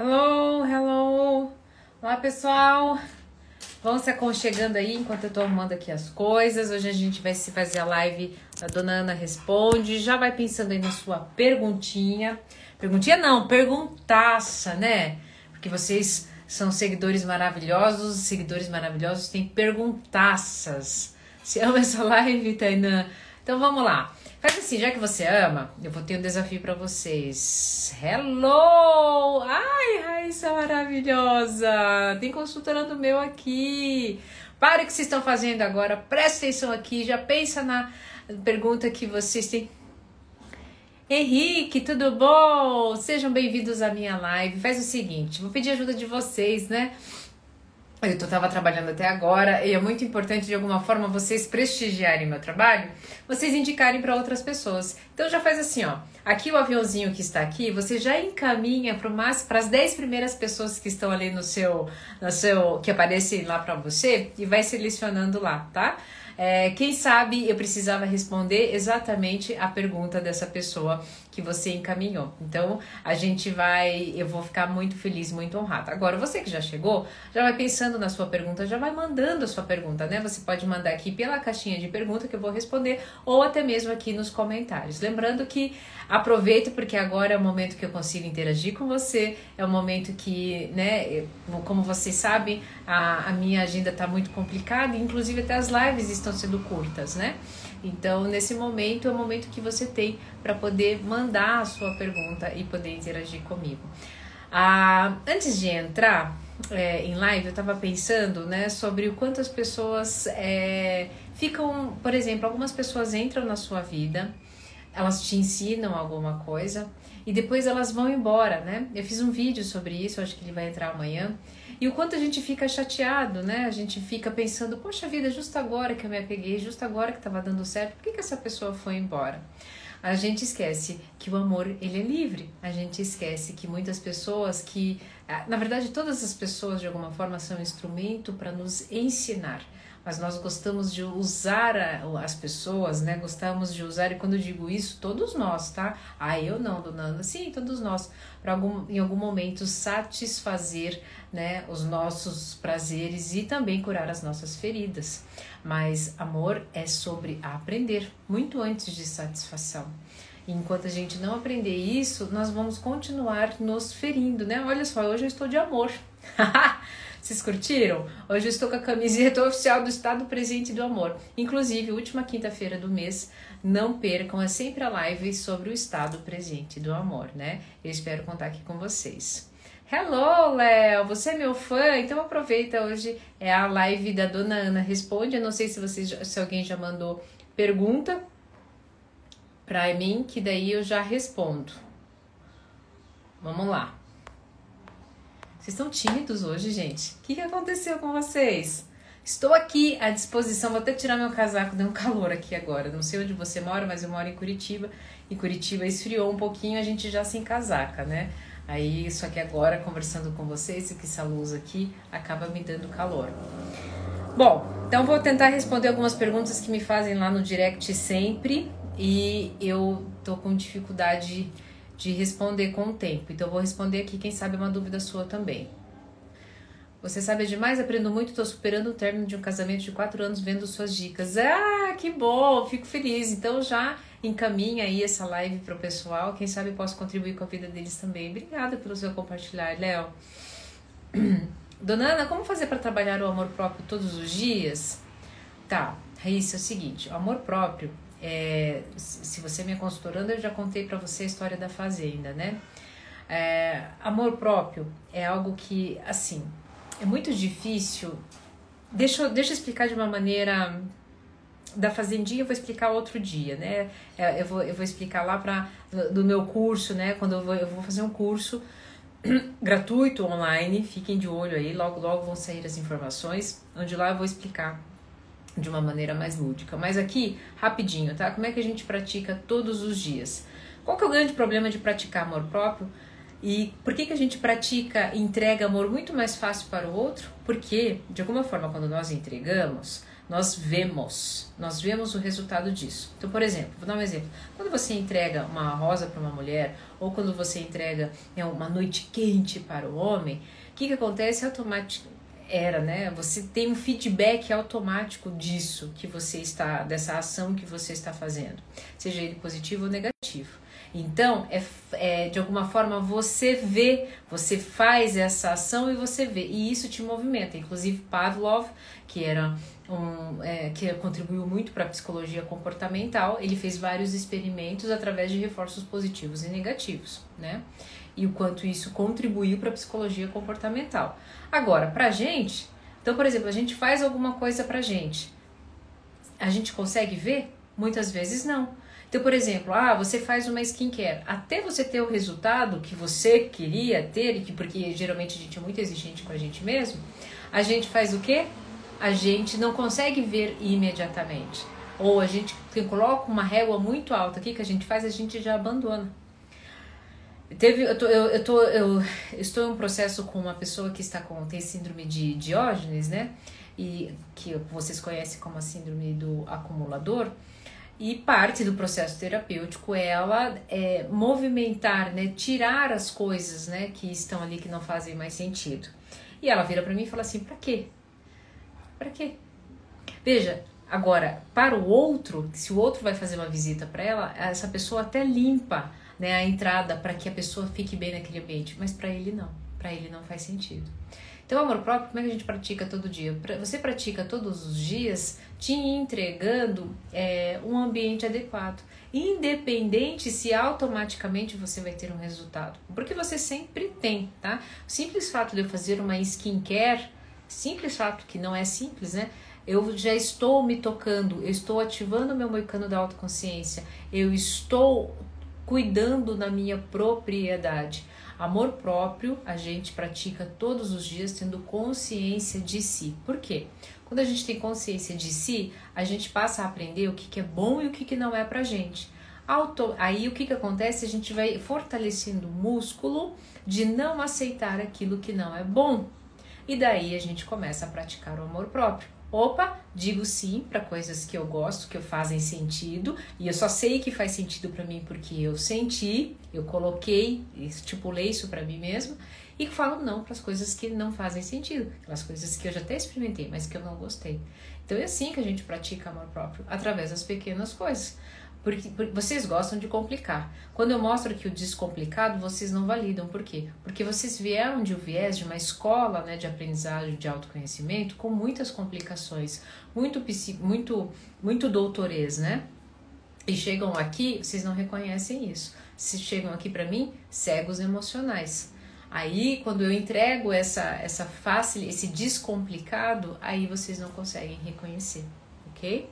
Hello, hello. Olá, pessoal. Vão se aconchegando aí enquanto eu tô arrumando aqui as coisas. Hoje a gente vai se fazer a live da Dona Ana Responde. Já vai pensando aí na sua perguntinha. Perguntinha não, perguntaça, né? Porque vocês são seguidores maravilhosos, seguidores maravilhosos têm perguntaças. Você ama essa live, Tainã? Então vamos lá. Faz assim, já que você ama, eu vou ter um desafio para vocês. Hello! Ai, Raíssa maravilhosa! Tem consultorando meu aqui. Para o que vocês estão fazendo agora, presta atenção aqui, já pensa na pergunta que vocês têm. Henrique, tudo bom? Sejam bem-vindos à minha live. Faz o seguinte, vou pedir ajuda de vocês, né? Eu estava trabalhando até agora e é muito importante de alguma forma vocês prestigiarem meu trabalho, vocês indicarem para outras pessoas. Então já faz assim, ó. Aqui o aviãozinho que está aqui, você já encaminha para as 10 primeiras pessoas que estão ali no seu, no seu que aparecem lá para você e vai selecionando lá, tá? É, quem sabe eu precisava responder exatamente a pergunta dessa pessoa que você encaminhou. Então, a gente vai, eu vou ficar muito feliz, muito honrada. Agora, você que já chegou, já vai pensando na sua pergunta, já vai mandando a sua pergunta, né? Você pode mandar aqui pela caixinha de pergunta que eu vou responder ou até mesmo aqui nos comentários. Lembrando que aproveito porque agora é o momento que eu consigo interagir com você, é o momento que, né, como vocês sabem, a, a minha agenda está muito complicada, inclusive até as lives estão sendo curtas, né? Então, nesse momento é o momento que você tem para poder mandar a sua pergunta e poder interagir comigo. Ah, antes de entrar é, em live, eu estava pensando né, sobre o quanto as pessoas é, ficam, por exemplo, algumas pessoas entram na sua vida, elas te ensinam alguma coisa e depois elas vão embora, né? Eu fiz um vídeo sobre isso, acho que ele vai entrar amanhã. E o quanto a gente fica chateado, né? A gente fica pensando, poxa vida, justo agora que eu me apeguei, justo agora que estava dando certo, por que, que essa pessoa foi embora? A gente esquece que o amor, ele é livre. A gente esquece que muitas pessoas que, ah, na verdade, todas as pessoas de alguma forma são instrumento para nos ensinar mas nós gostamos de usar as pessoas, né? Gostamos de usar, e quando eu digo isso, todos nós, tá? Ah, eu não, dona Ana. Sim, todos nós. Para em algum momento satisfazer né, os nossos prazeres e também curar as nossas feridas. Mas amor é sobre aprender, muito antes de satisfação. Enquanto a gente não aprender isso, nós vamos continuar nos ferindo, né? Olha só, hoje eu estou de amor. Vocês curtiram? Hoje eu estou com a camiseta oficial do Estado Presente do Amor. Inclusive, última quinta-feira do mês, não percam, é sempre a live sobre o Estado Presente do Amor, né? Eu espero contar aqui com vocês. Hello, Léo! Você é meu fã? Então aproveita hoje é a live da Dona Ana Responde. Eu não sei se vocês, se alguém já mandou pergunta para mim, que daí eu já respondo. Vamos lá. Vocês estão tímidos hoje, gente? O que, que aconteceu com vocês? Estou aqui à disposição, vou até tirar meu casaco, deu um calor aqui agora. Não sei onde você mora, mas eu moro em Curitiba. E Curitiba esfriou um pouquinho, a gente já se encasaca, né? Aí, só que agora, conversando com vocês, que essa luz aqui acaba me dando calor. Bom, então vou tentar responder algumas perguntas que me fazem lá no direct sempre. E eu tô com dificuldade de responder com o tempo. Então, vou responder aqui, quem sabe, uma dúvida sua também. Você sabe demais, aprendo muito, estou superando o término de um casamento de quatro anos vendo suas dicas. Ah, que bom, fico feliz. Então já encaminha aí essa live para o pessoal. Quem sabe posso contribuir com a vida deles também. Obrigada pelo seu compartilhar, Léo. Dona Ana, como fazer para trabalhar o amor próprio todos os dias? Tá, Raíssa, é o seguinte, o amor próprio é, se você me consultorando, eu já contei para você a história da fazenda, né? É, amor próprio é algo que, assim, é muito difícil. Deixa, deixa eu explicar de uma maneira. Da fazendinha eu vou explicar outro dia, né? É, eu, vou, eu vou explicar lá para do meu curso, né? Quando eu vou, eu vou fazer um curso gratuito online, fiquem de olho aí, logo logo vão sair as informações, onde lá eu vou explicar de uma maneira mais lúdica. Mas aqui, rapidinho, tá? Como é que a gente pratica todos os dias? Qual que é o grande problema de praticar amor próprio? E por que, que a gente pratica e entrega amor muito mais fácil para o outro? Porque, de alguma forma, quando nós entregamos, nós vemos, nós vemos o resultado disso. Então, por exemplo, vou dar um exemplo. Quando você entrega uma rosa para uma mulher, ou quando você entrega é, uma noite quente para o homem, o que, que acontece automaticamente? Era, né? Você tem um feedback automático disso que você está, dessa ação que você está fazendo, seja ele positivo ou negativo. Então, é, é, de alguma forma você vê, você faz essa ação e você vê, e isso te movimenta. Inclusive, Pavlov, que era um, é, que contribuiu muito para a psicologia comportamental, ele fez vários experimentos através de reforços positivos e negativos, né? E o quanto isso contribuiu para a psicologia comportamental. Agora, para gente, então, por exemplo, a gente faz alguma coisa para gente, a gente consegue ver? Muitas vezes não. Então, por exemplo, ah, você faz uma skincare. Até você ter o resultado que você queria ter, e que, porque geralmente a gente é muito exigente com a gente mesmo, a gente faz o quê? A gente não consegue ver imediatamente. Ou a gente coloca uma régua muito alta aqui que a gente faz, a gente já abandona. Teve, eu, tô, eu, eu, tô, eu estou em um processo com uma pessoa que está com tem síndrome de Diógenes, né? E que vocês conhecem como a síndrome do acumulador. E parte do processo terapêutico é ela é, movimentar, né, tirar as coisas, né, que estão ali que não fazem mais sentido. E ela vira para mim e fala assim: "Para quê? Para quê?" Veja, agora para o outro, se o outro vai fazer uma visita para ela, essa pessoa até limpa, né, a entrada para que a pessoa fique bem naquele ambiente, mas para ele não. Para ele não faz sentido. Então, amor próprio, como é que a gente pratica todo dia? Você pratica todos os dias te entregando é, um ambiente adequado, independente se automaticamente você vai ter um resultado, porque você sempre tem, tá? O simples fato de eu fazer uma skincare, simples fato que não é simples, né? Eu já estou me tocando, eu estou ativando o meu moicano da autoconsciência, eu estou cuidando da minha propriedade. Amor próprio a gente pratica todos os dias tendo consciência de si. Por quê? Quando a gente tem consciência de si, a gente passa a aprender o que, que é bom e o que, que não é pra gente. Auto, aí o que, que acontece? A gente vai fortalecendo o músculo de não aceitar aquilo que não é bom. E daí a gente começa a praticar o amor próprio. Opa, digo sim para coisas que eu gosto, que fazem sentido, e eu só sei que faz sentido para mim porque eu senti, eu coloquei, estipulei isso para mim mesmo, e falo não para as coisas que não fazem sentido, aquelas coisas que eu já até experimentei, mas que eu não gostei. Então é assim que a gente pratica amor próprio, através das pequenas coisas. Porque, porque, vocês gostam de complicar. Quando eu mostro aqui o descomplicado, vocês não validam. Por quê? Porque vocês vieram de um viés de uma escola né, de aprendizagem de autoconhecimento com muitas complicações, muito, muito, muito doutorês, né? E chegam aqui, vocês não reconhecem isso. Se chegam aqui para mim, cegos emocionais. Aí, quando eu entrego essa, essa fácil, esse descomplicado, aí vocês não conseguem reconhecer, ok?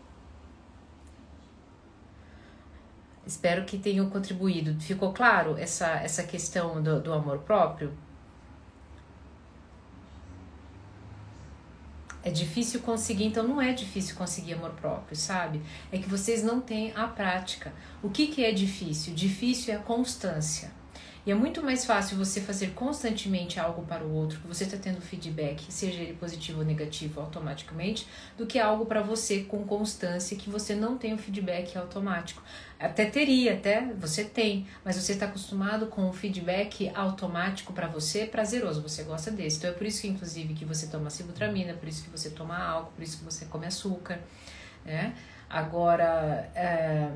Espero que tenham contribuído. Ficou claro essa, essa questão do, do amor próprio? É difícil conseguir, então não é difícil conseguir amor próprio, sabe? É que vocês não têm a prática. O que, que é difícil? Difícil é a constância. E é muito mais fácil você fazer constantemente algo para o outro, que você está tendo feedback, seja ele positivo ou negativo automaticamente, do que algo para você com constância que você não tem o feedback automático. Até teria, até você tem, mas você está acostumado com o feedback automático para você, prazeroso, você gosta desse. Então é por isso que, inclusive, que você toma sibutramina, por isso que você toma álcool, por isso que você come açúcar, né? Agora, é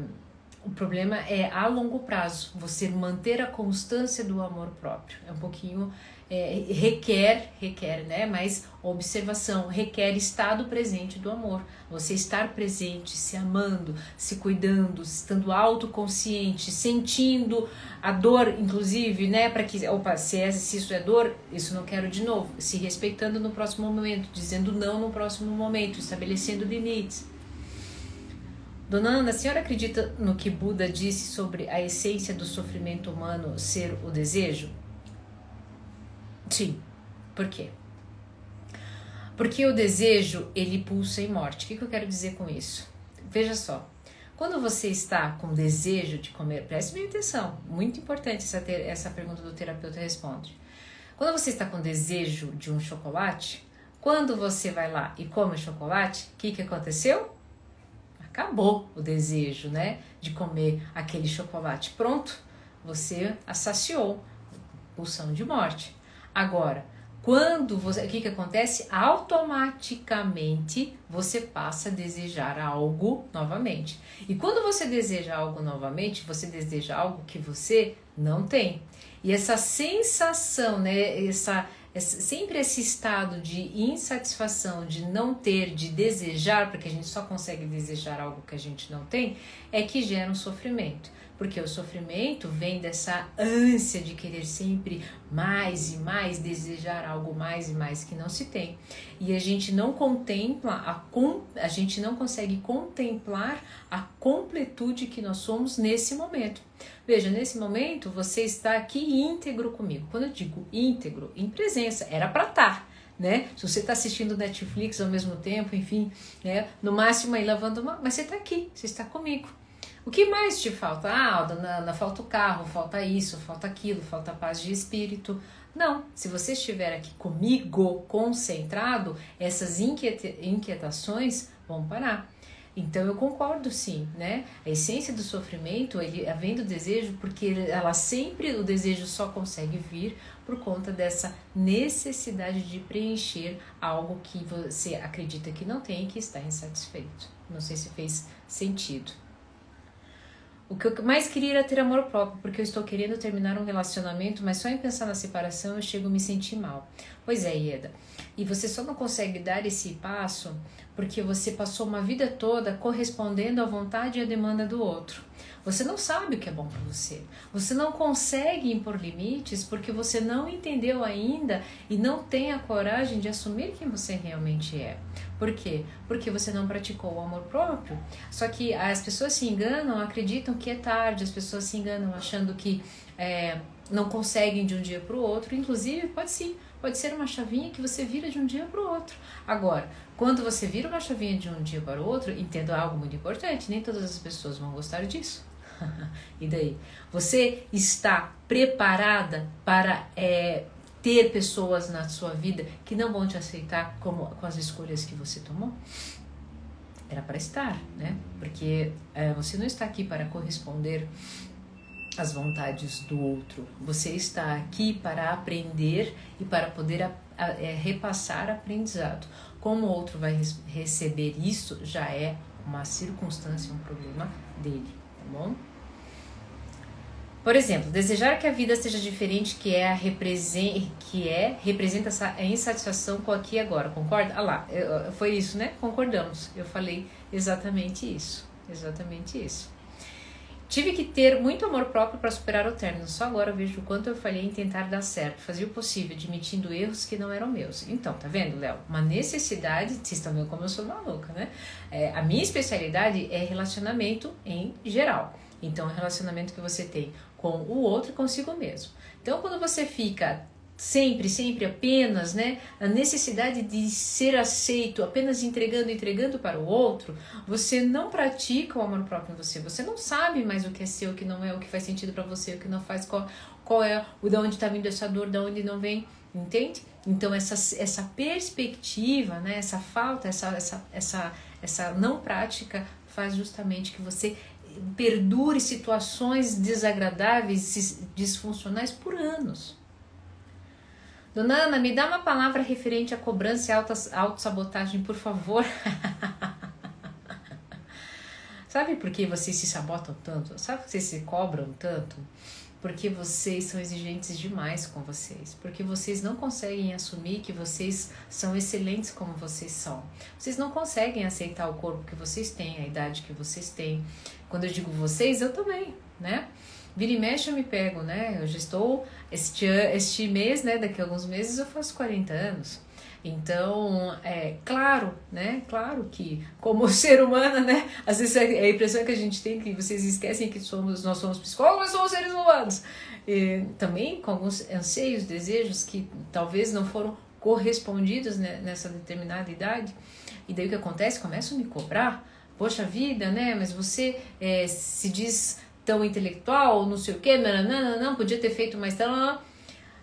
o problema é a longo prazo, você manter a constância do amor próprio. É um pouquinho é, requer, requer, né? Mas observação, requer estado presente do amor. Você estar presente, se amando, se cuidando, estando autoconsciente, sentindo a dor, inclusive, né? Para que, opa, se, é, se isso é dor, isso não quero de novo. Se respeitando no próximo momento, dizendo não no próximo momento, estabelecendo limites. Dona Ana, a senhora acredita no que Buda disse sobre a essência do sofrimento humano ser o desejo? Sim. Por quê? Porque o desejo, ele pulsa em morte. O que, que eu quero dizer com isso? Veja só. Quando você está com desejo de comer, preste bem atenção, muito importante essa, essa pergunta do terapeuta responde. Quando você está com desejo de um chocolate, Quando você vai lá e come chocolate, o que, que aconteceu? Acabou o desejo, né? De comer aquele chocolate. Pronto, você assaciou. Pulsão de morte. Agora, quando você, o que, que acontece? Automaticamente você passa a desejar algo novamente. E quando você deseja algo novamente, você deseja algo que você não tem. E essa sensação, né, essa, sempre esse estado de insatisfação, de não ter, de desejar, porque a gente só consegue desejar algo que a gente não tem, é que gera um sofrimento porque o sofrimento vem dessa ânsia de querer sempre mais e mais, desejar algo mais e mais que não se tem. E a gente não contempla, a, a gente não consegue contemplar a completude que nós somos nesse momento. Veja, nesse momento você está aqui íntegro comigo. Quando eu digo íntegro, em presença, era para estar. Tá, né? Se você está assistindo Netflix ao mesmo tempo, enfim, né? no máximo aí lavando uma, mas você está aqui, você está comigo. O que mais te falta? Ah, Dona falta o carro, falta isso, falta aquilo, falta paz de espírito. Não, se você estiver aqui comigo, concentrado, essas inquietações vão parar. Então eu concordo sim, né? A essência do sofrimento, ele havendo desejo, porque ela sempre o desejo só consegue vir por conta dessa necessidade de preencher algo que você acredita que não tem e que está insatisfeito. Não sei se fez sentido. O que eu mais queria era ter amor próprio, porque eu estou querendo terminar um relacionamento, mas só em pensar na separação eu chego a me sentir mal. Pois é, Ieda. E você só não consegue dar esse passo porque você passou uma vida toda correspondendo à vontade e à demanda do outro. Você não sabe o que é bom para você. Você não consegue impor limites porque você não entendeu ainda e não tem a coragem de assumir quem você realmente é. Por quê? Porque você não praticou o amor próprio. Só que as pessoas se enganam, acreditam que é tarde, as pessoas se enganam achando que é, não conseguem de um dia para o outro. Inclusive, pode sim, pode ser uma chavinha que você vira de um dia para o outro. Agora, quando você vira uma chavinha de um dia para o outro, entenda algo muito importante: nem todas as pessoas vão gostar disso. e daí? Você está preparada para é, ter pessoas na sua vida que não vão te aceitar como, com as escolhas que você tomou? Era para estar, né? Porque é, você não está aqui para corresponder às vontades do outro. Você está aqui para aprender e para poder a, a, é, repassar aprendizado. Como o outro vai receber isso já é uma circunstância, um problema dele, tá bom? Por exemplo, desejar que a vida seja diferente, que é, represen que é representa essa insatisfação com aqui e agora, concorda? Ah lá, foi isso, né? Concordamos. Eu falei exatamente isso, exatamente isso. Tive que ter muito amor próprio para superar o término. Só agora eu vejo o quanto eu falhei em tentar dar certo. Fazia o possível, admitindo erros que não eram meus. Então, tá vendo, Léo? Uma necessidade. Vocês estão vendo como eu sou maluca, né? É, a minha especialidade é relacionamento em geral. Então, o relacionamento que você tem com o outro e consigo mesmo. Então, quando você fica sempre, sempre apenas, né, a necessidade de ser aceito, apenas entregando, entregando para o outro, você não pratica o amor próprio em você. Você não sabe mais o que é seu, o que não é, o que faz sentido para você, o que não faz, qual, qual é o da onde está vindo essa dor, da onde não vem, entende? Então essa, essa perspectiva, né, essa falta, essa, essa, essa, essa não prática faz justamente que você perdure situações desagradáveis, disfuncionais por anos. Dona Ana, me dá uma palavra referente à cobrança e autossabotagem, por favor. Sabe por que vocês se sabotam tanto? Sabe por que vocês se cobram tanto? Porque vocês são exigentes demais com vocês. Porque vocês não conseguem assumir que vocês são excelentes como vocês são. Vocês não conseguem aceitar o corpo que vocês têm, a idade que vocês têm. Quando eu digo vocês, eu também, né? Vira e mexe eu me pego, né? Eu já estou, este, este mês, né? Daqui a alguns meses eu faço 40 anos. Então, é claro, né? Claro que, como ser humano, né? Às vezes é a impressão que a gente tem que vocês esquecem que somos, nós somos psicólogos, nós somos seres humanos. E, também com alguns anseios, desejos que talvez não foram correspondidos né, nessa determinada idade. E daí o que acontece? Começam a me cobrar poxa vida, né? Mas você é, se diz tão intelectual, não sei o quê, não, não, não, não podia ter feito mais tão.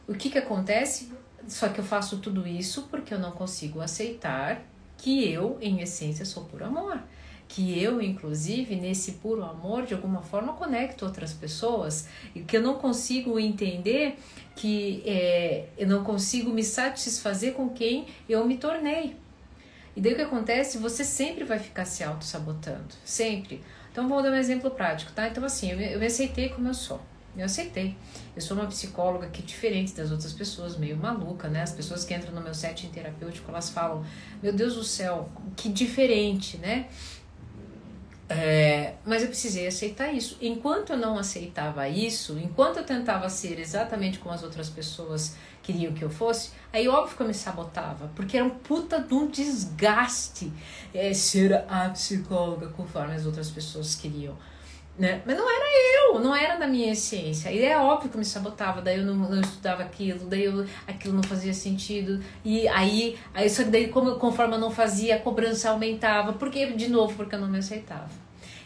O que que acontece? Só que eu faço tudo isso porque eu não consigo aceitar que eu, em essência, sou puro amor. Que eu, inclusive, nesse puro amor, de alguma forma conecto outras pessoas e que eu não consigo entender que é, eu não consigo me satisfazer com quem eu me tornei. E daí o que acontece? Você sempre vai ficar se auto-sabotando. Sempre. Então vou dar um exemplo prático, tá? Então, assim, eu eu me aceitei como eu sou. Eu aceitei. Eu sou uma psicóloga que, diferente das outras pessoas, meio maluca, né? As pessoas que entram no meu setting terapêutico, elas falam: Meu Deus do céu, que diferente, né? É, mas eu precisei aceitar isso. Enquanto eu não aceitava isso, enquanto eu tentava ser exatamente como as outras pessoas queriam que eu fosse, aí óbvio que eu me sabotava, porque era um puta de um desgaste é, ser a psicóloga conforme as outras pessoas queriam né? Mas não era eu, não era da minha essência. E é óbvio que eu me sabotava, daí eu não, não estudava aquilo, daí eu, aquilo não fazia sentido. E aí, aí só que daí como, conforme eu não fazia, a cobrança aumentava. Porque, de novo, porque eu não me aceitava.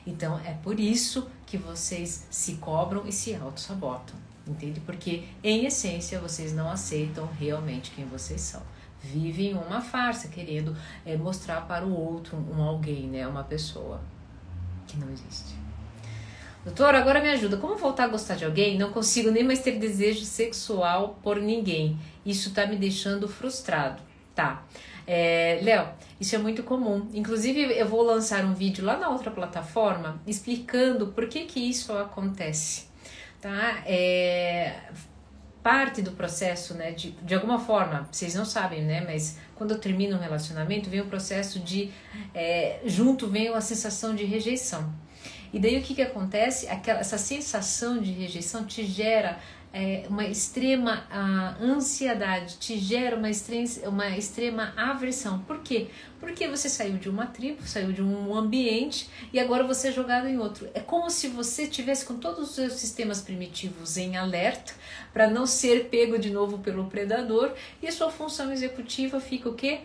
Então é por isso que vocês se cobram e se auto-sabotam. Entende? Porque, em essência, vocês não aceitam realmente quem vocês são. Vivem uma farsa, querendo é, mostrar para o outro um alguém, né? Uma pessoa que não existe. Doutor, agora me ajuda. Como voltar a gostar de alguém? Não consigo nem mais ter desejo sexual por ninguém. Isso tá me deixando frustrado. Tá. É, Léo, isso é muito comum. Inclusive, eu vou lançar um vídeo lá na outra plataforma explicando por que que isso acontece. Tá? É, parte do processo, né, de, de alguma forma, vocês não sabem, né, mas quando eu termino um relacionamento, vem o processo de, é, junto vem a sensação de rejeição. E daí o que, que acontece? Aquela, essa sensação de rejeição te gera é, uma extrema uh, ansiedade, te gera uma extrema, uma extrema aversão. Por quê? Porque você saiu de uma tribo, saiu de um ambiente e agora você é jogado em outro. É como se você tivesse com todos os seus sistemas primitivos em alerta para não ser pego de novo pelo predador e a sua função executiva fica o quê?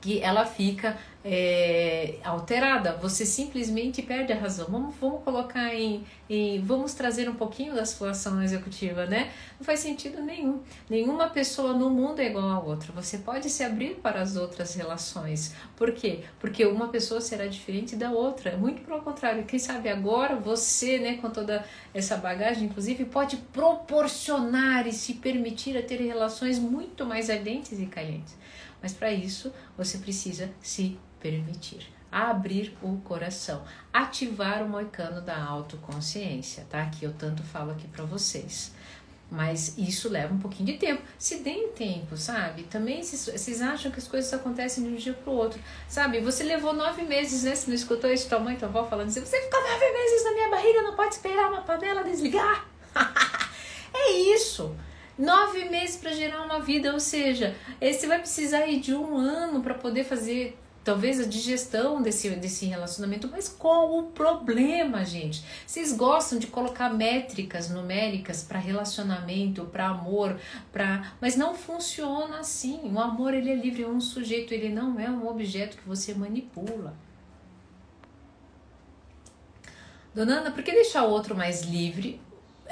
que ela fica é, alterada, você simplesmente perde a razão. Vamos, vamos colocar em, em, Vamos trazer um pouquinho da situação executiva, né? Não faz sentido nenhum. Nenhuma pessoa no mundo é igual a outra. Você pode se abrir para as outras relações. Por quê? Porque uma pessoa será diferente da outra. Muito pelo contrário. Quem sabe agora você, né, com toda essa bagagem, inclusive, pode proporcionar e se permitir a ter relações muito mais ardentes e calientes. Mas para isso, você precisa se permitir abrir o coração, ativar o moicano da autoconsciência, tá? Que eu tanto falo aqui para vocês. Mas isso leva um pouquinho de tempo. Se deem tempo, sabe? Também vocês acham que as coisas acontecem de um dia pro outro. Sabe? Você levou nove meses, né? Você não escutou isso tua mãe, tua avó falando assim: você ficou nove meses na minha barriga, não pode esperar uma panela desligar. é isso nove meses para gerar uma vida, ou seja, você vai precisar de um ano para poder fazer talvez a digestão desse, desse relacionamento, mas qual o problema, gente? Vocês gostam de colocar métricas numéricas para relacionamento, para amor, para, mas não funciona assim. O amor ele é livre, é um sujeito, ele não é um objeto que você manipula. Dona Ana, por que deixar o outro mais livre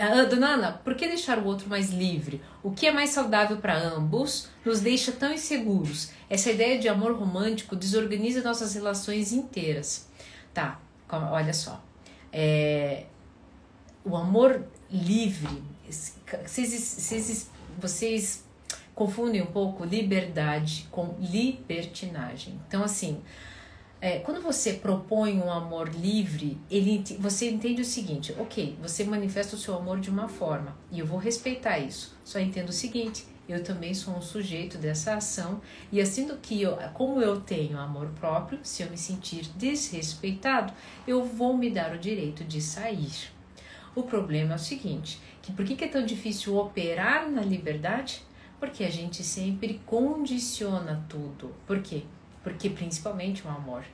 ah, dona Ana, por que deixar o outro mais livre? O que é mais saudável para ambos nos deixa tão inseguros? Essa ideia de amor romântico desorganiza nossas relações inteiras. Tá, olha só. É, o amor livre, vocês, vocês, vocês confundem um pouco liberdade com libertinagem. Então, assim, é, quando você propõe um amor livre, ele, você entende o seguinte: ok, você manifesta o seu amor de uma forma e eu vou respeitar isso. Só entendo o seguinte: eu também sou um sujeito dessa ação e assim do que eu, como eu tenho amor próprio, se eu me sentir desrespeitado, eu vou me dar o direito de sair. O problema é o seguinte: que por que é tão difícil operar na liberdade? Porque a gente sempre condiciona tudo. Por quê? porque principalmente o amor.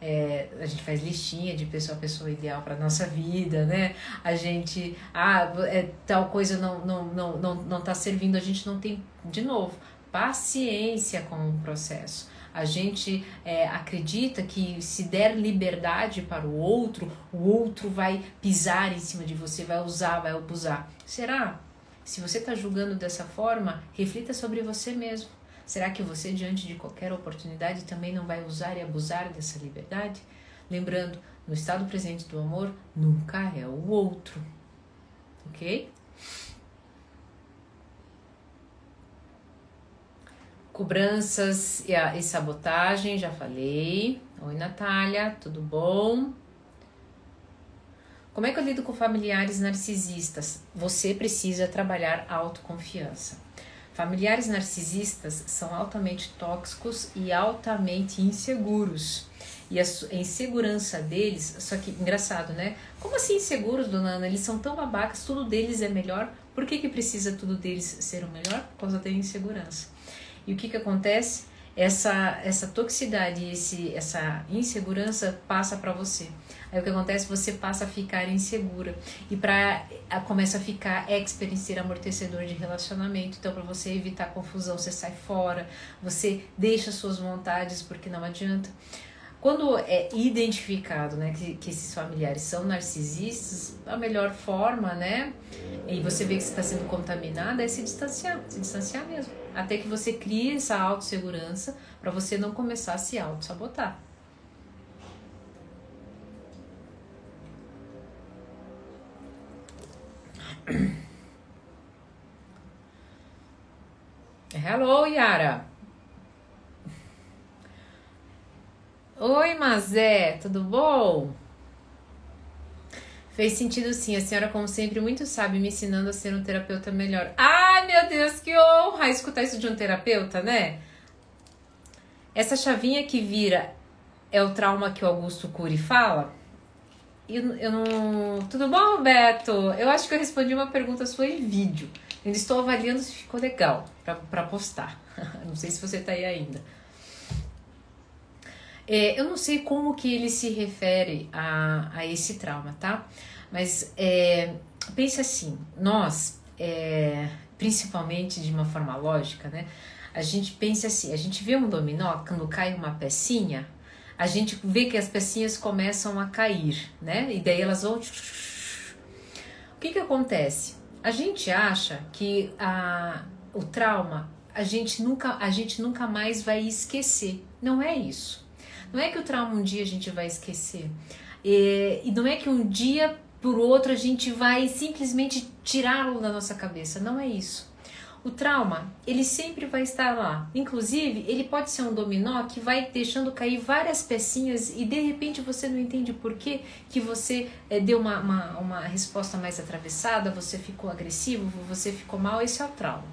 É, a gente faz listinha de pessoa a pessoa ideal para nossa vida, né? A gente, ah, é, tal coisa não, não, não, não, não tá servindo, a gente não tem, de novo, paciência com o processo. A gente é, acredita que se der liberdade para o outro, o outro vai pisar em cima de você, vai usar, vai abusar. Será? Se você está julgando dessa forma, reflita sobre você mesmo. Será que você, diante de qualquer oportunidade, também não vai usar e abusar dessa liberdade? Lembrando, no estado presente do amor, nunca é o outro. Ok? Cobranças e, a, sabotagem, já falei. Oi, Natália, tudo bom? Como é que eu lido com familiares narcisistas? Você precisa trabalhar autoconfiança. Familiares narcisistas são altamente tóxicos e altamente inseguros. E a insegurança deles, só que engraçado, né? Como assim inseguros, dona Ana? Eles são tão babacas, tudo deles é melhor. Por que, que precisa tudo deles ser o melhor? Por causa da insegurança. E o que, que acontece? Essa, essa toxicidade, esse, essa insegurança passa para você. Aí o que acontece? Você passa a ficar insegura e para começa a ficar expert em ser amortecedor de relacionamento. Então, para você evitar confusão, você sai fora, você deixa suas vontades porque não adianta. Quando é identificado né, que, que esses familiares são narcisistas, a melhor forma, né? E você vê que você está sendo contaminada é se distanciar, se distanciar mesmo. Até que você crie essa autossegurança para você não começar a se auto-sabotar. Hello, Yara. Oi, Mazé, tudo bom? Fez sentido sim, a senhora, como sempre, muito sabe, me ensinando a ser um terapeuta melhor. Ai, meu Deus, que honra escutar isso de um terapeuta, né? Essa chavinha que vira é o trauma que o Augusto Cury fala? Eu, eu não. Tudo bom, Roberto? Eu acho que eu respondi uma pergunta sua em vídeo. Ainda estou avaliando se ficou legal para postar. não sei se você tá aí ainda. É, eu não sei como que ele se refere a, a esse trauma, tá? Mas é, pense assim, nós, é, principalmente de uma forma lógica, né? A gente pensa assim, a gente vê um dominó, quando cai uma pecinha, a gente vê que as pecinhas começam a cair, né? E daí elas vão. O que que acontece? A gente acha que a, o trauma a gente nunca a gente nunca mais vai esquecer. Não é isso. Não é que o trauma um dia a gente vai esquecer. E, e não é que um dia por outro a gente vai simplesmente tirá-lo da nossa cabeça. Não é isso. O trauma, ele sempre vai estar lá. Inclusive, ele pode ser um dominó que vai deixando cair várias pecinhas e de repente você não entende por que, que você é, deu uma, uma, uma resposta mais atravessada, você ficou agressivo, você ficou mal. Esse é o trauma.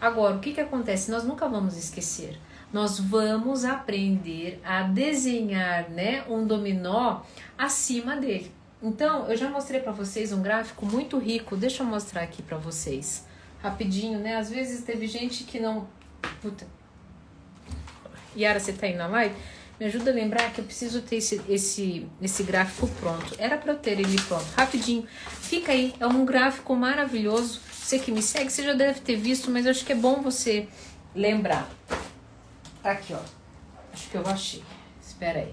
Agora, o que, que acontece? Nós nunca vamos esquecer. Nós vamos aprender a desenhar né, um dominó acima dele. Então, eu já mostrei para vocês um gráfico muito rico. Deixa eu mostrar aqui para vocês rapidinho, né? Às vezes teve gente que não. Puta. Yara, você tá aí na live? Me ajuda a lembrar que eu preciso ter esse, esse, esse gráfico pronto. Era para eu ter ele pronto. Rapidinho. Fica aí. É um gráfico maravilhoso. Você que me segue, você já deve ter visto, mas eu acho que é bom você lembrar. Tá aqui, ó. Acho que eu achei. Espera aí.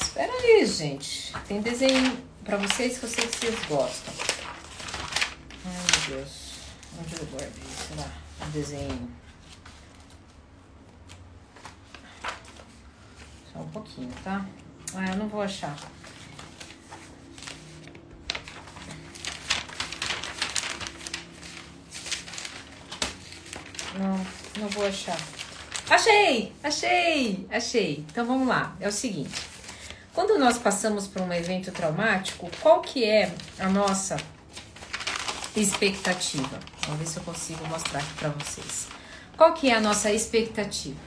Espera aí, gente. Tem desenho Pra vocês que que vocês gostam. Ai, meu Deus. Onde eu guardei? Sei lá. O desenho. Só um pouquinho, tá? Ah, eu não vou achar. Não, não vou achar. Achei! Achei! Achei! Então vamos lá. É o seguinte. Quando nós passamos por um evento traumático, qual que é a nossa expectativa? Vamos ver se eu consigo mostrar aqui para vocês. Qual que é a nossa expectativa?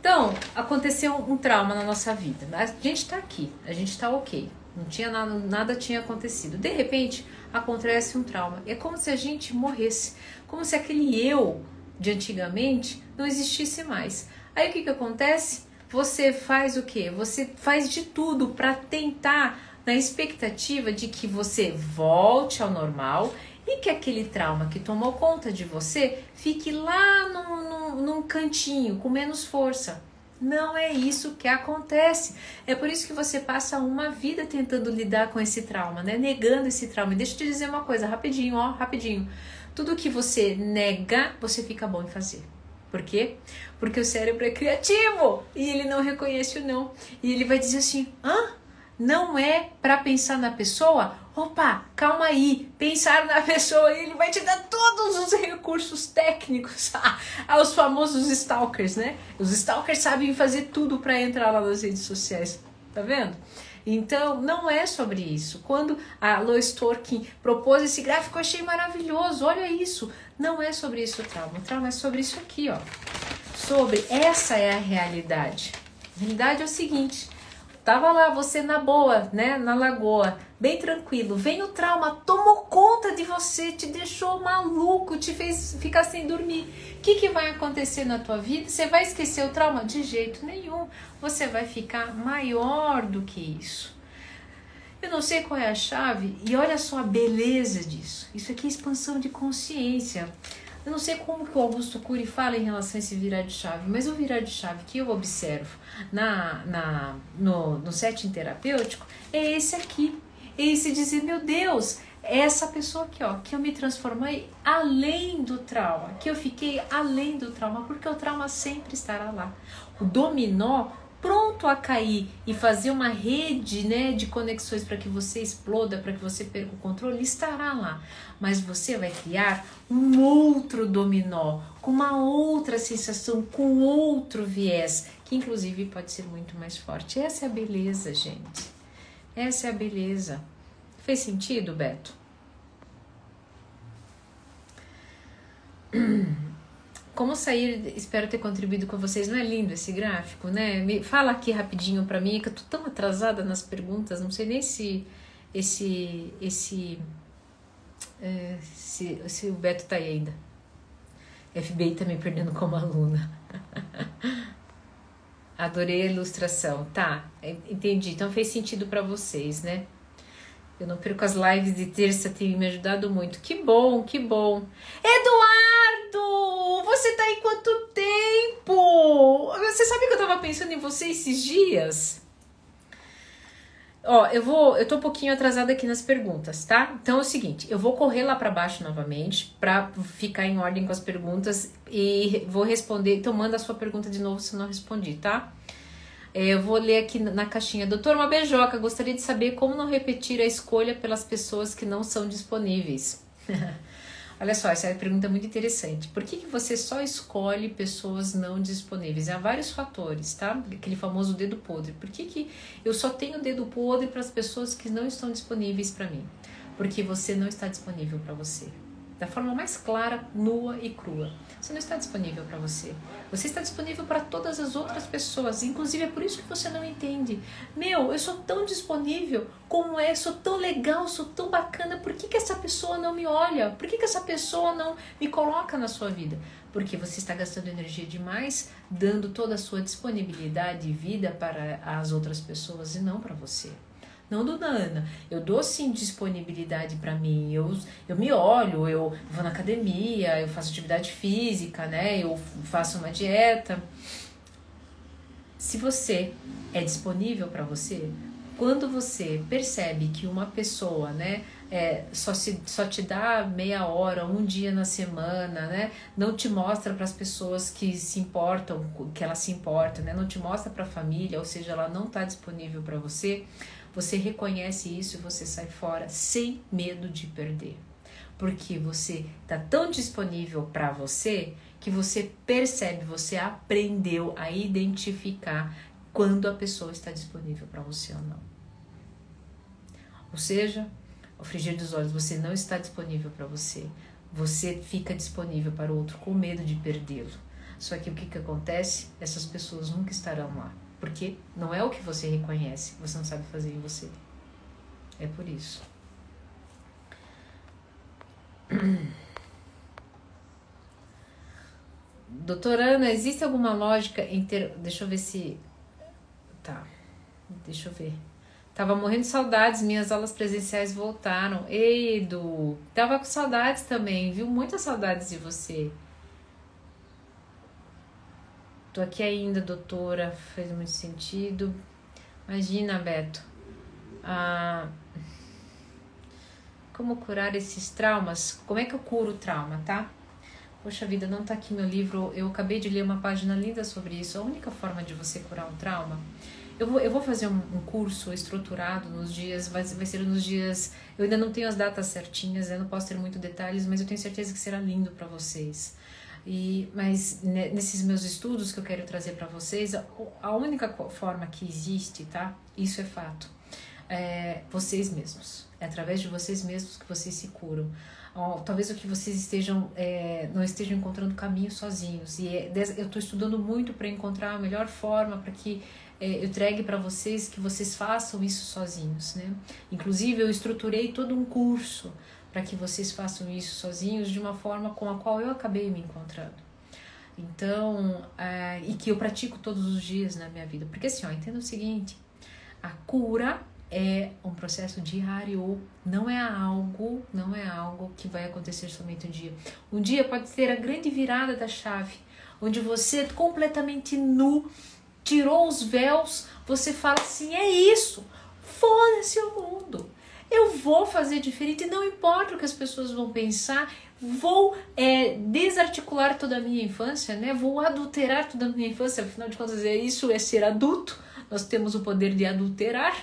Então, aconteceu um trauma na nossa vida. A gente está aqui, a gente está ok. Não tinha nada, nada tinha acontecido. De repente, acontece um trauma. É como se a gente morresse, como se aquele eu de antigamente não existisse mais. Aí o que que acontece? você faz o que? Você faz de tudo para tentar, na expectativa de que você volte ao normal e que aquele trauma que tomou conta de você fique lá num, num, num cantinho, com menos força. Não é isso que acontece. É por isso que você passa uma vida tentando lidar com esse trauma, né? Negando esse trauma. E deixa eu te dizer uma coisa, rapidinho, ó, rapidinho. Tudo que você nega, você fica bom em fazer. Por quê? Porque o cérebro é criativo e ele não reconhece o não. E ele vai dizer assim: hã? Não é para pensar na pessoa? Opa, calma aí, pensar na pessoa e ele vai te dar todos os recursos técnicos aos famosos stalkers, né? Os stalkers sabem fazer tudo para entrar lá nas redes sociais, tá vendo? Então, não é sobre isso. Quando a Lois Tolkien propôs esse gráfico, eu achei maravilhoso. Olha isso. Não é sobre isso o trauma. O trauma é sobre isso aqui, ó. Sobre essa é a realidade. A realidade é o seguinte: Tava lá você na boa, né, na lagoa, bem tranquilo. Vem o trauma, tomou conta de você, te deixou maluco, te fez ficar sem dormir. O que, que vai acontecer na tua vida? Você vai esquecer o trauma? De jeito nenhum. Você vai ficar maior do que isso. Eu não sei qual é a chave e olha só a beleza disso. Isso aqui é expansão de consciência. Eu não sei como que o Augusto Cury fala em relação a esse virar de chave, mas o virar de chave que eu observo na, na, no, no setting terapêutico é esse aqui. É esse dizer, meu Deus, é essa pessoa aqui, ó, que eu me transformei além do trauma, que eu fiquei além do trauma, porque o trauma sempre estará lá. O dominó pronto a cair e fazer uma rede né, de conexões para que você exploda, para que você perca o controle, estará lá. Mas você vai criar um outro dominó, com uma outra sensação, com outro viés, que inclusive pode ser muito mais forte. Essa é a beleza, gente. Essa é a beleza. Fez sentido, Beto? Como sair, espero ter contribuído com vocês. Não é lindo esse gráfico, né? Me fala aqui rapidinho para mim, que eu tô tão atrasada nas perguntas, não sei nem se esse esse é, se, se o Beto tá aí ainda. FBI tá me perdendo como aluna. Adorei a ilustração. Tá, entendi. Então fez sentido para vocês, né? Eu não perco as lives de terça, tem me ajudado muito. Que bom, que bom. Eduardo! Você tá aí quanto tempo? Você sabe que eu tava pensando em você esses dias? Ó, eu vou, eu tô um pouquinho atrasada aqui nas perguntas, tá? Então é o seguinte, eu vou correr lá para baixo novamente para ficar em ordem com as perguntas e vou responder. Então manda a sua pergunta de novo se eu não respondi, tá? É, eu vou ler aqui na caixinha. Doutor, uma beijoca. Gostaria de saber como não repetir a escolha pelas pessoas que não são disponíveis. Olha só, essa é uma pergunta muito interessante. Por que, que você só escolhe pessoas não disponíveis? Há vários fatores, tá? Aquele famoso dedo podre. Por que, que eu só tenho dedo podre para as pessoas que não estão disponíveis para mim? Porque você não está disponível para você da forma mais clara, nua e crua. Você não está disponível para você. Você está disponível para todas as outras pessoas. Inclusive é por isso que você não entende. Meu, eu sou tão disponível como é, sou tão legal, sou tão bacana. Por que, que essa pessoa não me olha? Por que, que essa pessoa não me coloca na sua vida? Porque você está gastando energia demais, dando toda a sua disponibilidade e vida para as outras pessoas e não para você não do Nana. Eu dou sim disponibilidade para mim. Eu, eu me olho, eu vou na academia, eu faço atividade física, né? Eu faço uma dieta. Se você é disponível para você, quando você percebe que uma pessoa, né, é, só, se, só te dá meia hora, um dia na semana, né, não te mostra para as pessoas que se importam, que ela se importa, né, não te mostra para a família, ou seja, ela não está disponível para você, você reconhece isso e você sai fora sem medo de perder. Porque você está tão disponível para você que você percebe, você aprendeu a identificar quando a pessoa está disponível para você ou não. Ou seja, ao frigir dos olhos, você não está disponível para você. Você fica disponível para o outro com medo de perdê-lo. Só que o que, que acontece? Essas pessoas nunca estarão lá. Porque não é o que você reconhece, você não sabe fazer em você. É por isso. Doutora Ana, existe alguma lógica em ter. Deixa eu ver se. Tá. Deixa eu ver. Tava morrendo de saudades, minhas aulas presenciais voltaram. Ei, Edu, tava com saudades também, viu? Muitas saudades de você. Tô aqui ainda, doutora. Fez muito sentido. Imagina, Beto. Ah, como curar esses traumas? Como é que eu curo o trauma, tá? Poxa vida, não tá aqui meu livro. Eu acabei de ler uma página linda sobre isso. A única forma de você curar um trauma. Eu vou, eu vou fazer um, um curso estruturado nos dias, vai, vai ser nos dias. Eu ainda não tenho as datas certinhas, eu não posso ter muito detalhes, mas eu tenho certeza que será lindo para vocês. E, mas nesses meus estudos que eu quero trazer para vocês, a, a única forma que existe, tá? Isso é fato. É vocês mesmos. É através de vocês mesmos que vocês se curam talvez o que vocês estejam é, não estejam encontrando caminho sozinhos e é, eu estou estudando muito para encontrar a melhor forma para que é, eu entregue para vocês que vocês façam isso sozinhos né inclusive eu estruturei todo um curso para que vocês façam isso sozinhos de uma forma com a qual eu acabei me encontrando então é, e que eu pratico todos os dias na minha vida porque assim ó entenda o seguinte a cura é um processo diário, não é algo, não é algo que vai acontecer somente um dia. Um dia pode ser a grande virada da chave, onde você completamente nu, tirou os véus, você fala assim: é isso, foda-se o mundo. Eu vou fazer diferente, não importa o que as pessoas vão pensar, vou é, desarticular toda a minha infância, né? Vou adulterar toda a minha infância, afinal de contas, é isso é ser adulto. Nós temos o poder de adulterar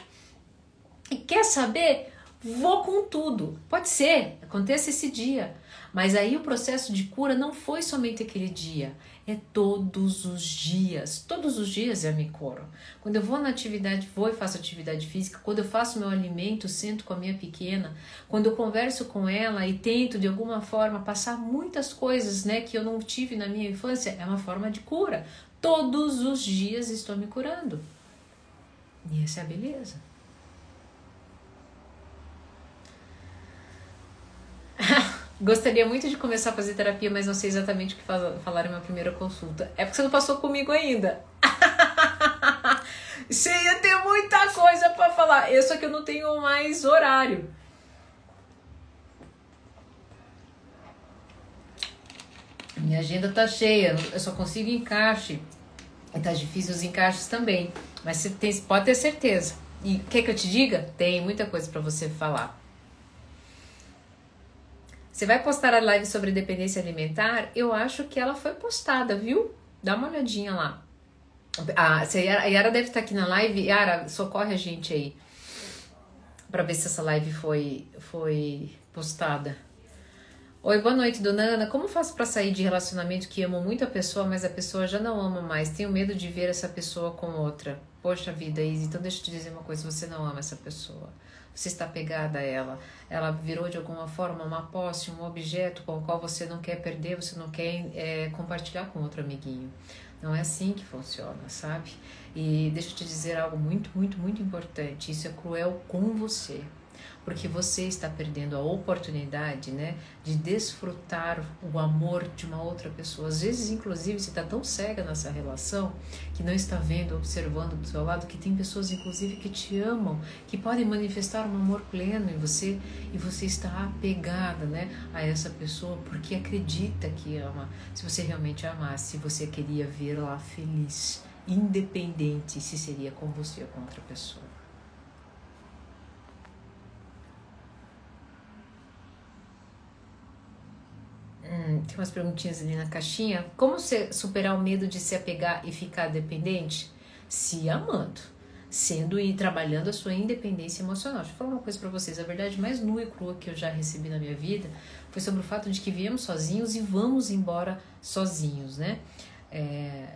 e quer saber? Vou com tudo. Pode ser, aconteça esse dia. Mas aí o processo de cura não foi somente aquele dia, é todos os dias. Todos os dias eu me curo. Quando eu vou na atividade, vou e faço atividade física, quando eu faço meu alimento, sento com a minha pequena, quando eu converso com ela e tento de alguma forma passar muitas coisas, né, que eu não tive na minha infância, é uma forma de cura. Todos os dias estou me curando. E essa é a beleza. Gostaria muito de começar a fazer terapia, mas não sei exatamente o que falar em minha primeira consulta. É porque você não passou comigo ainda. você ia ter muita coisa para falar. Eu só que eu não tenho mais horário. Minha agenda tá cheia, eu só consigo encaixe. E tá difícil os encaixes também. Mas você tem, pode ter certeza. E quer que eu te diga? Tem muita coisa para você falar. Você vai postar a live sobre dependência alimentar? Eu acho que ela foi postada, viu? Dá uma olhadinha lá. Ah, a Yara deve estar aqui na live. Yara, socorre a gente aí. Pra ver se essa live foi, foi postada. Oi, boa noite, dona Ana. Como faço para sair de relacionamento que amo muito a pessoa, mas a pessoa já não ama mais? Tenho medo de ver essa pessoa com outra. Poxa vida, Izzy, então deixa eu te dizer uma coisa: você não ama essa pessoa você está pegada a ela, ela virou de alguma forma uma posse, um objeto com o qual você não quer perder, você não quer é, compartilhar com outro amiguinho. Não é assim que funciona, sabe? E deixa eu te dizer algo muito, muito, muito importante: isso é cruel com você porque você está perdendo a oportunidade, né, de desfrutar o amor de uma outra pessoa. Às vezes, inclusive, você está tão cega nessa relação que não está vendo, observando do seu lado que tem pessoas, inclusive, que te amam, que podem manifestar um amor pleno em você e você está apegada, né, a essa pessoa porque acredita que ama. Se você realmente amasse, você queria vê-la feliz, independente se seria com você ou com outra pessoa. Tem umas perguntinhas ali na caixinha. Como superar o medo de se apegar e ficar dependente? Se amando, sendo e trabalhando a sua independência emocional. Deixa eu falar uma coisa para vocês. A verdade mais nua e crua que eu já recebi na minha vida foi sobre o fato de que viemos sozinhos e vamos embora sozinhos, né? É,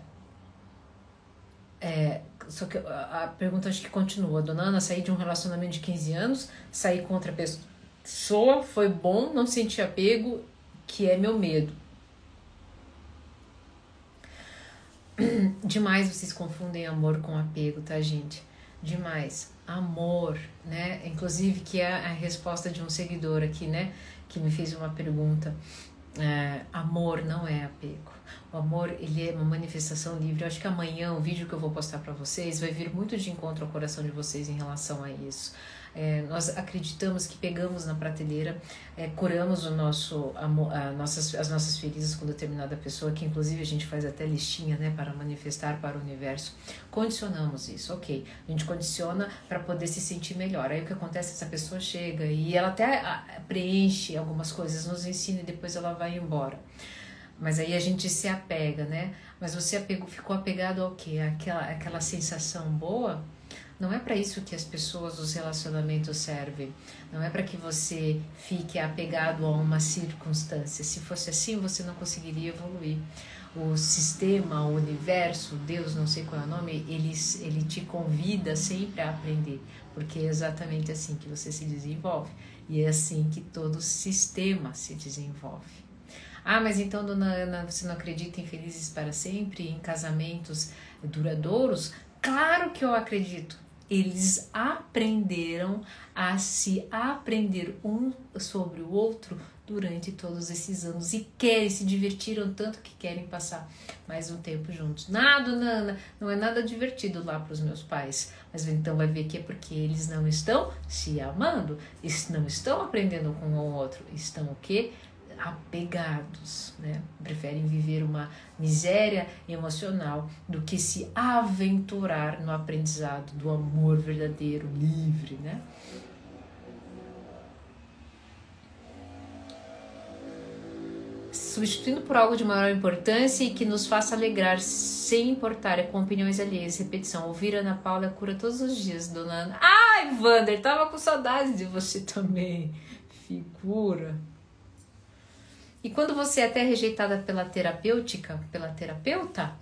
é, só que a, a pergunta acho que continua. Dona Ana, saí de um relacionamento de 15 anos, saí com outra pessoa, foi bom, não senti apego que é meu medo. Demais vocês confundem amor com apego, tá, gente? Demais. Amor, né? Inclusive, que é a resposta de um seguidor aqui, né? Que me fez uma pergunta. É, amor não é apego. O amor, ele é uma manifestação livre. Eu acho que amanhã o vídeo que eu vou postar para vocês vai vir muito de encontro ao coração de vocês em relação a isso. É, nós acreditamos que pegamos na prateleira, é, curamos o nosso, a, a nossas, as nossas feridas com determinada pessoa, que inclusive a gente faz até listinha né, para manifestar para o universo. Condicionamos isso, ok. A gente condiciona para poder se sentir melhor. Aí o que acontece? Essa pessoa chega e ela até preenche algumas coisas, nos ensina e depois ela vai embora. Mas aí a gente se apega, né? Mas você apegou, ficou apegado ao quê? Aquela, aquela sensação boa? Não é para isso que as pessoas, os relacionamentos servem. Não é para que você fique apegado a uma circunstância. Se fosse assim, você não conseguiria evoluir. O sistema, o universo, Deus, não sei qual é o nome, ele, ele te convida sempre a aprender, porque é exatamente assim que você se desenvolve e é assim que todo sistema se desenvolve. Ah, mas então, dona Ana, você não acredita em felizes para sempre, em casamentos duradouros? Claro que eu acredito eles aprenderam a se aprender um sobre o outro durante todos esses anos e querem, se divertiram tanto que querem passar mais um tempo juntos. Nada, Nana, não é nada divertido lá para os meus pais. Mas então vai ver que é porque eles não estão se amando, não estão aprendendo com o outro, estão o quê? Apegados, né? Preferem viver uma miséria emocional do que se aventurar no aprendizado do amor verdadeiro, livre, né? Substituindo por algo de maior importância e que nos faça alegrar sem importar é com opiniões alheias. Repetição. Ouvir Ana Paula cura todos os dias, dona Ana. Ai, Wander, tava com saudade de você também. Figura. E quando você é até rejeitada pela terapêutica, pela terapeuta,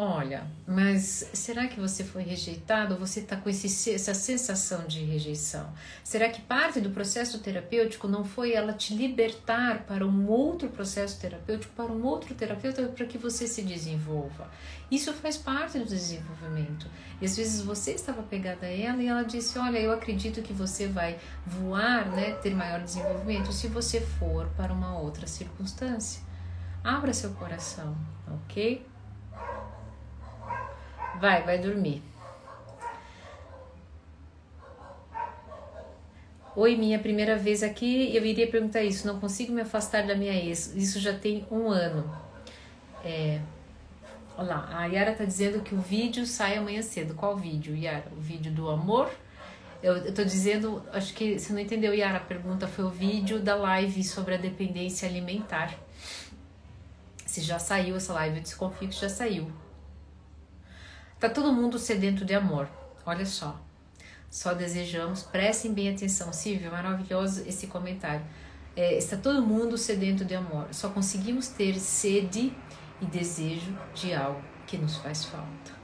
olha, mas será que você foi rejeitado você está com esse, essa sensação de rejeição? Será que parte do processo terapêutico não foi ela te libertar para um outro processo terapêutico, para um outro terapeuta, para que você se desenvolva? Isso faz parte do desenvolvimento. E às vezes você estava pegada a ela e ela disse: Olha, eu acredito que você vai voar, né, ter maior desenvolvimento se você for para uma outra circunstância. Abra seu coração, ok? Vai, vai dormir. Oi, minha primeira vez aqui, eu iria perguntar isso. Não consigo me afastar da minha ex. Isso já tem um ano. É, Olha lá, a Yara tá dizendo que o vídeo sai amanhã cedo. Qual vídeo, Yara? O vídeo do amor? Eu, eu tô dizendo, acho que você não entendeu, Yara. A pergunta foi o vídeo da live sobre a dependência alimentar. Se já saiu essa live, eu desconfio que já saiu. Tá todo mundo sedento de amor. Olha só. Só desejamos, prestem bem atenção. Silvia, maravilhoso esse comentário. É, está todo mundo sedento de amor. Só conseguimos ter sede e desejo de algo que nos faz falta.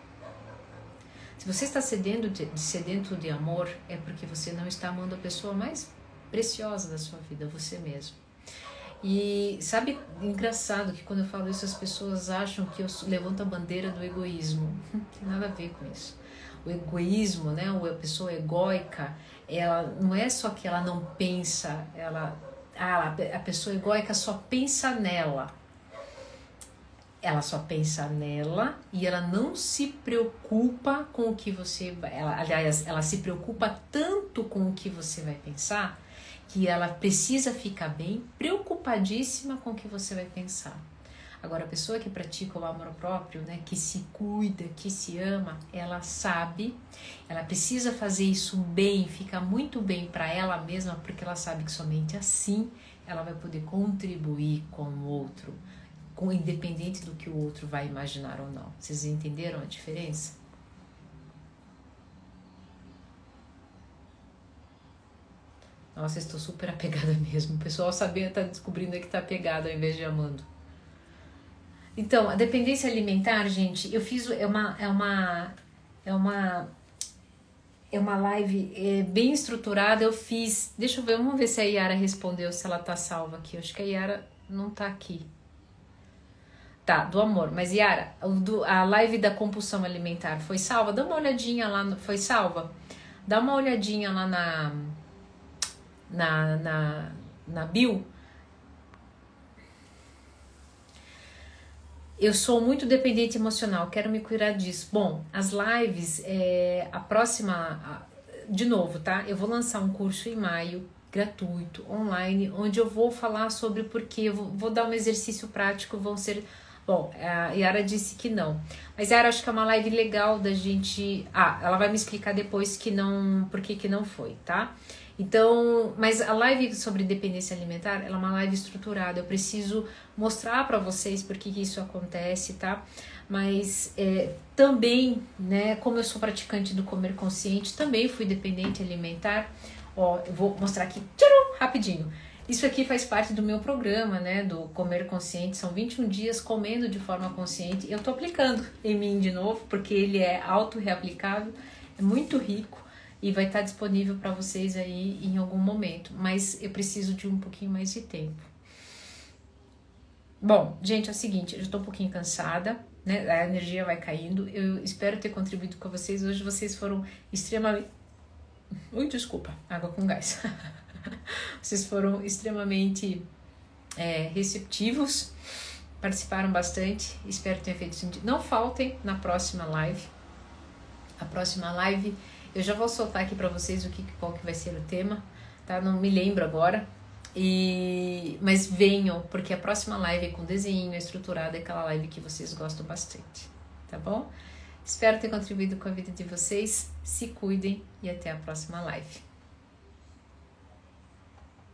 Se você está sedendo de, sedento de amor, é porque você não está amando a pessoa mais preciosa da sua vida, você mesmo. E sabe, engraçado que quando eu falo isso, as pessoas acham que eu levanto a bandeira do egoísmo. Não tem nada a ver com isso. O egoísmo, né, a pessoa egóica, ela não é só que ela não pensa, ela, ah, a pessoa egóica só pensa nela ela só pensa nela e ela não se preocupa com o que você. Ela, aliás, ela se preocupa tanto com o que você vai pensar que ela precisa ficar bem preocupadíssima com o que você vai pensar. Agora, a pessoa que pratica o amor próprio, né, que se cuida, que se ama, ela sabe, ela precisa fazer isso bem, fica muito bem para ela mesma, porque ela sabe que somente assim ela vai poder contribuir com o outro com independente do que o outro vai imaginar ou não. Vocês entenderam a diferença? Nossa, estou super apegada mesmo. O pessoal sabia tá descobrindo que tá apegado ao invés de amando. Então, a dependência alimentar, gente, eu fiz é uma é uma é uma é uma live é, bem estruturada. Eu fiz, deixa eu ver, vamos ver se a Yara respondeu, se ela tá salva aqui. Eu acho que a Yara não tá aqui. Tá, do amor. Mas Yara, do, a live da compulsão alimentar foi salva? Dá uma olhadinha lá, no, foi salva? Dá uma olhadinha lá na na na, na bio. Eu sou muito dependente emocional, quero me curar disso. Bom, as lives, é, a próxima, de novo, tá? Eu vou lançar um curso em maio gratuito, online, onde eu vou falar sobre porquê, vou, vou dar um exercício prático, vão ser Bom, a Yara disse que não. Mas Yara, acho que é uma live legal da gente. Ah, ela vai me explicar depois que não. Por que, que não foi, tá? Então, mas a live sobre dependência alimentar, ela é uma live estruturada. Eu preciso mostrar para vocês por que, isso acontece, tá? Mas é, também, né, como eu sou praticante do comer consciente, também fui dependente alimentar. Ó, eu vou mostrar aqui, tcharam, rapidinho. Isso aqui faz parte do meu programa, né, do Comer Consciente. São 21 dias comendo de forma consciente. Eu tô aplicando em mim de novo, porque ele é auto-reaplicável, é muito rico e vai estar disponível para vocês aí em algum momento, mas eu preciso de um pouquinho mais de tempo. Bom, gente, é o seguinte, eu estou um pouquinho cansada, né? A energia vai caindo. Eu espero ter contribuído com vocês. Hoje vocês foram extremamente. Ui, desculpa, água com gás. vocês foram extremamente é, receptivos, participaram bastante. Espero ter feito sentido. Não faltem na próxima live. A próxima live eu já vou soltar aqui para vocês o que qual que vai ser o tema, tá? Não me lembro agora. E mas venham, porque a próxima live é com desenho, estruturada, é aquela live que vocês gostam bastante, tá bom? Espero ter contribuído com a vida de vocês. Se cuidem e até a próxima live.